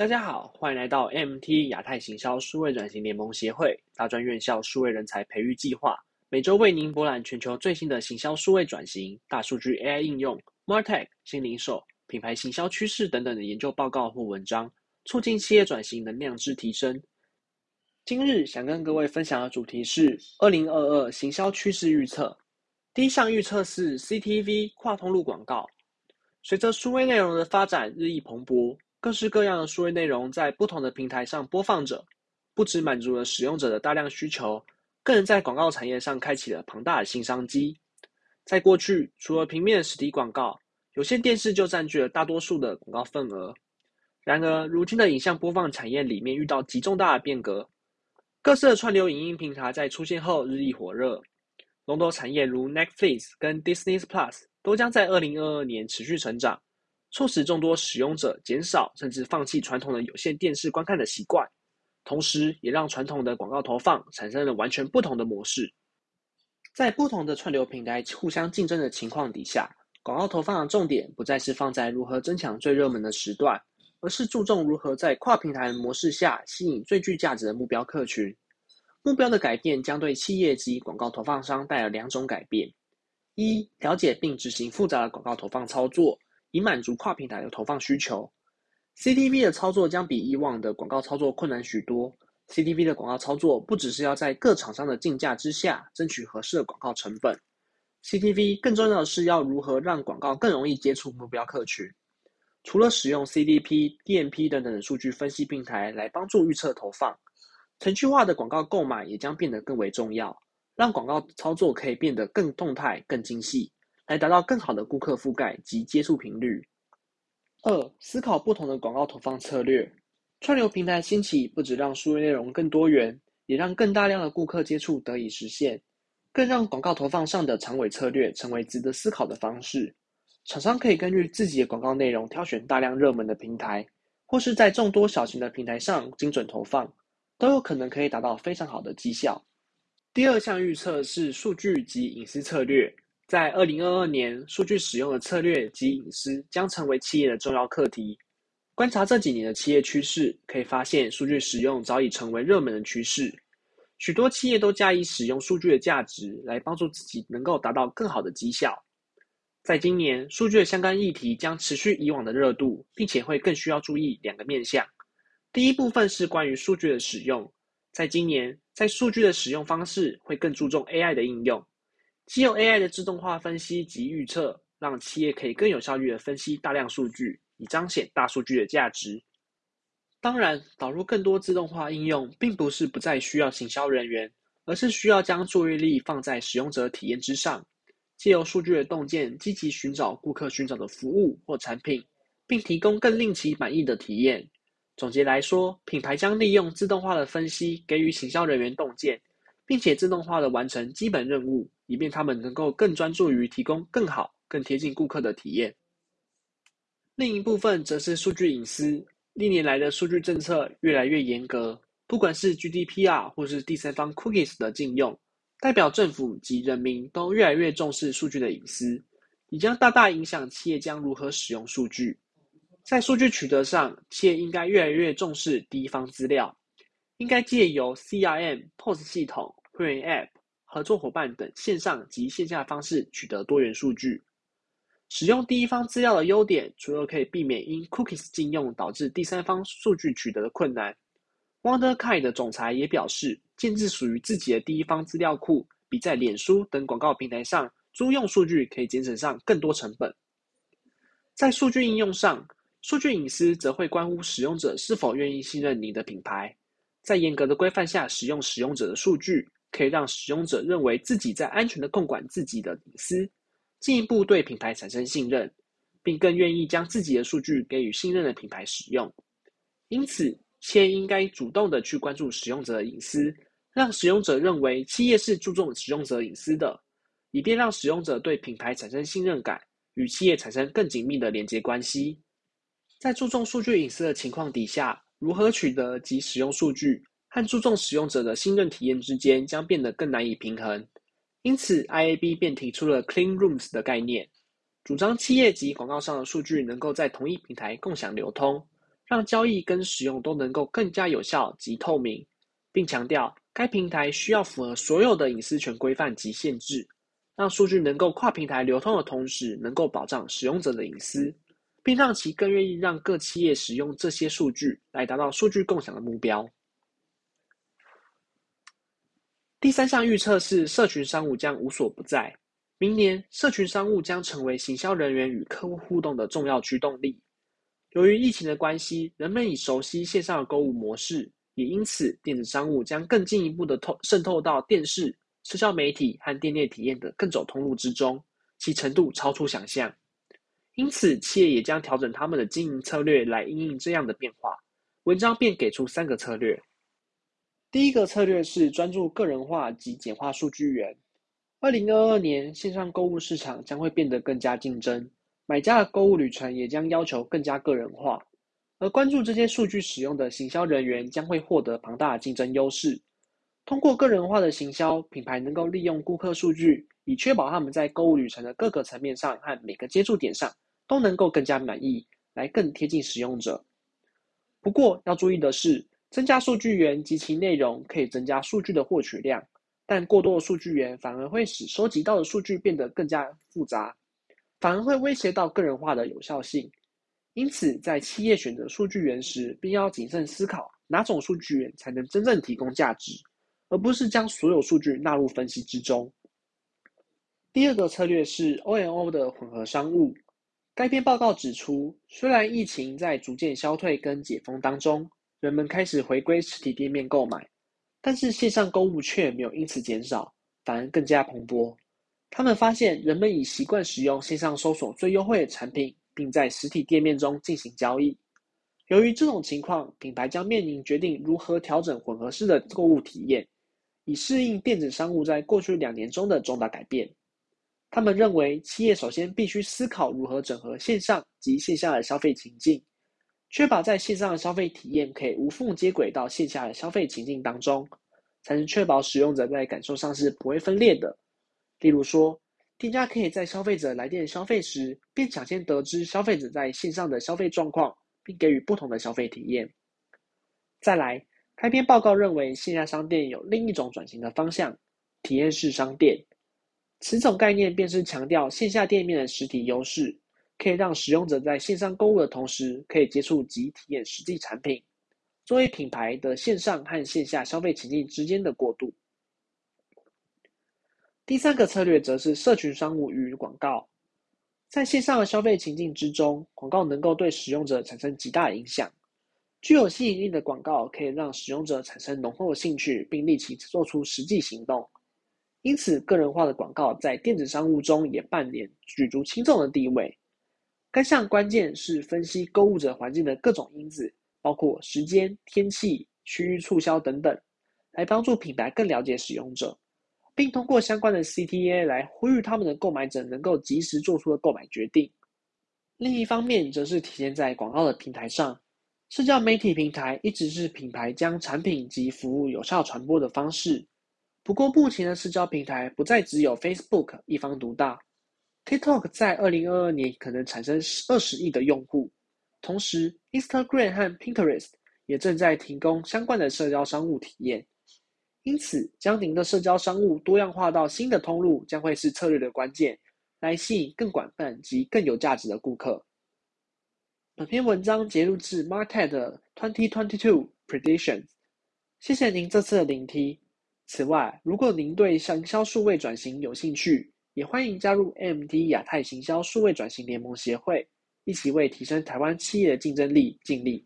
大家好，欢迎来到 MT 亚太行销数位转型联盟协会大专院校数位人才培育计划，每周为您博览全球最新的行销数位转型、大数据 AI 应用、Martech 新零售、品牌行销趋势等等的研究报告或文章，促进企业转型能量之提升。今日想跟各位分享的主题是二零二二行销趋势预测。第一项预测是 CTV 跨通路广告。随着数位内容的发展日益蓬勃，各式各样的数位内容在不同的平台上播放着，不只满足了使用者的大量需求，更在广告产业上开启了庞大的新商机。在过去，除了平面实体广告，有线电视就占据了大多数的广告份额。然而，如今的影像播放产业里面遇到极重大的变革，各色串流影音平台在出现后日益火热。龙头产业如 Netflix 跟 Disney Plus 都将在二零二二年持续成长，促使众多使用者减少甚至放弃传统的有线电视观看的习惯，同时也让传统的广告投放产生了完全不同的模式。在不同的串流平台互相竞争的情况底下，广告投放的重点不再是放在如何增强最热门的时段，而是注重如何在跨平台模式下吸引最具价值的目标客群。目标的改变将对企业及广告投放商带来两种改变：一、了解并执行复杂的广告投放操作，以满足跨平台的投放需求。CTV 的操作将比以往的广告操作困难许多。CTV 的广告操作不只是要在各厂商的竞价之下争取合适的广告成本，CTV 更重要的是要如何让广告更容易接触目标客群。除了使用 CDP、DMP 等等的数据分析平台来帮助预测投放。程序化的广告购买也将变得更为重要，让广告操作可以变得更动态、更精细，来达到更好的顾客覆盖及接触频率。二、思考不同的广告投放策略。串流平台兴起，不止让数位内容更多元，也让更大量的顾客接触得以实现，更让广告投放上的长尾策略成为值得思考的方式。厂商可以根据自己的广告内容挑选大量热门的平台，或是在众多小型的平台上精准投放。都有可能可以达到非常好的绩效。第二项预测是数据及隐私策略。在二零二二年，数据使用的策略及隐私将成为企业的重要课题。观察这几年的企业趋势，可以发现数据使用早已成为热门的趋势。许多企业都加以使用数据的价值，来帮助自己能够达到更好的绩效。在今年，数据的相关议题将持续以往的热度，并且会更需要注意两个面向。第一部分是关于数据的使用，在今年，在数据的使用方式会更注重 AI 的应用，既用 AI 的自动化分析及预测，让企业可以更有效率的分析大量数据，以彰显大数据的价值。当然，导入更多自动化应用，并不是不再需要行销人员，而是需要将注意力放在使用者体验之上，借由数据的洞见，积极寻找顾客寻找的服务或产品，并提供更令其满意的体验。总结来说，品牌将利用自动化的分析给予行销人员洞见，并且自动化的完成基本任务，以便他们能够更专注于提供更好、更贴近顾客的体验。另一部分则是数据隐私。历年来的数据政策越来越严格，不管是 GDPR 或是第三方 Cookies 的禁用，代表政府及人民都越来越重视数据的隐私，也将大大影响企业将如何使用数据。在数据取得上，企业应该越来越重视第一方资料，应该借由 CRM、POS 系统、会员 App、合作伙伴等线上及线下方式取得多元数据。使用第一方资料的优点，除了可以避免因 Cookies 禁用导致第三方数据取得的困难，Wonderkite 的总裁也表示，建制属于自己的第一方资料库，比在脸书等广告平台上租用数据可以节省上更多成本。在数据应用上，数据隐私则会关乎使用者是否愿意信任你的品牌。在严格的规范下使用使用者的数据，可以让使用者认为自己在安全的控管自己的隐私，进一步对品牌产生信任，并更愿意将自己的数据给予信任的品牌使用。因此，企业应该主动的去关注使用者的隐私，让使用者认为企业是注重使用者隐私的，以便让使用者对品牌产生信任感，与企业产生更紧密的连接关系。在注重数据隐私的情况底下，如何取得及使用数据和注重使用者的信任体验之间将变得更难以平衡。因此，IAB 便提出了 Clean Rooms 的概念，主张企业及广告商的数据能够在同一平台共享流通，让交易跟使用都能够更加有效及透明，并强调该平台需要符合所有的隐私权规范及限制，让数据能够跨平台流通的同时，能够保障使用者的隐私，并让其更愿意让各企业使用这些数据来达到数据共享的目标。第三项预测是，社群商务将无所不在。明年，社群商务将成为行销人员与客户互动的重要驱动力。由于疫情的关系，人们已熟悉线上的购物模式，也因此，电子商务将更进一步的透渗透到电视、社交媒体和店内体验的各种通路之中，其程度超出想象。因此，企业也将调整他们的经营策略来应应这样的变化。文章便给出三个策略。第一个策略是专注个人化及简化数据源。二零二二年，线上购物市场将会变得更加竞争，买家的购物旅程也将要求更加个人化。而关注这些数据使用的行销人员将会获得庞大的竞争优势。通过个人化的行销，品牌能够利用顾客数据，以确保他们在购物旅程的各个层面上和每个接触点上都能够更加满意，来更贴近使用者。不过要注意的是。增加数据源及其内容可以增加数据的获取量，但过多的数据源反而会使收集到的数据变得更加复杂，反而会威胁到个人化的有效性。因此，在企业选择数据源时，便要谨慎思考哪种数据源才能真正提供价值，而不是将所有数据纳入分析之中。第二个策略是 O&O 的混合商务。该篇报告指出，虽然疫情在逐渐消退跟解封当中。人们开始回归实体店面购买，但是线上购物却没有因此减少，反而更加蓬勃。他们发现，人们已习惯使用线上搜索最优惠的产品，并在实体店面中进行交易。由于这种情况，品牌将面临决定如何调整混合式的购物体验，以适应电子商务在过去两年中的重大改变。他们认为，企业首先必须思考如何整合线上及线下的消费情境。确保在线上的消费体验可以无缝接轨到线下的消费情境当中，才能确保使用者在感受上是不会分裂的。例如说，店家可以在消费者来电消费时，便抢先得知消费者在线上的消费状况，并给予不同的消费体验。再来，开篇报告认为，线下商店有另一种转型的方向——体验式商店。此种概念便是强调线下店面的实体优势。可以让使用者在线上购物的同时，可以接触及体验实际产品，作为品牌的线上和线下消费情境之间的过渡。第三个策略则是社群商务与广告。在线上的消费情境之中，广告能够对使用者产生极大影响。具有吸引力的广告可以让使用者产生浓厚的兴趣，并立即做出实际行动。因此，个人化的广告在电子商务中也扮演举足轻重的地位。该项关键是分析购物者环境的各种因子，包括时间、天气、区域促销等等，来帮助品牌更了解使用者，并通过相关的 CTA 来呼吁他们的购买者能够及时做出的购买决定。另一方面，则是体现在广告的平台上，社交媒体平台一直是品牌将产品及服务有效传播的方式。不过，目前的社交平台不再只有 Facebook 一方独大。TikTok 在二零二二年可能产生二十亿的用户，同时 Instagram 和 Pinterest 也正在提供相关的社交商务体验。因此，将您的社交商务多样化到新的通路，将会是策略的关键，来吸引更广泛及更有价值的顾客。本篇文章节录自 Market Twenty Twenty Two Predictions。谢谢您这次的聆听。此外，如果您对行销数位转型有兴趣，也欢迎加入 MT 亚太行销数位转型联盟协会，一起为提升台湾企业的竞争力尽力。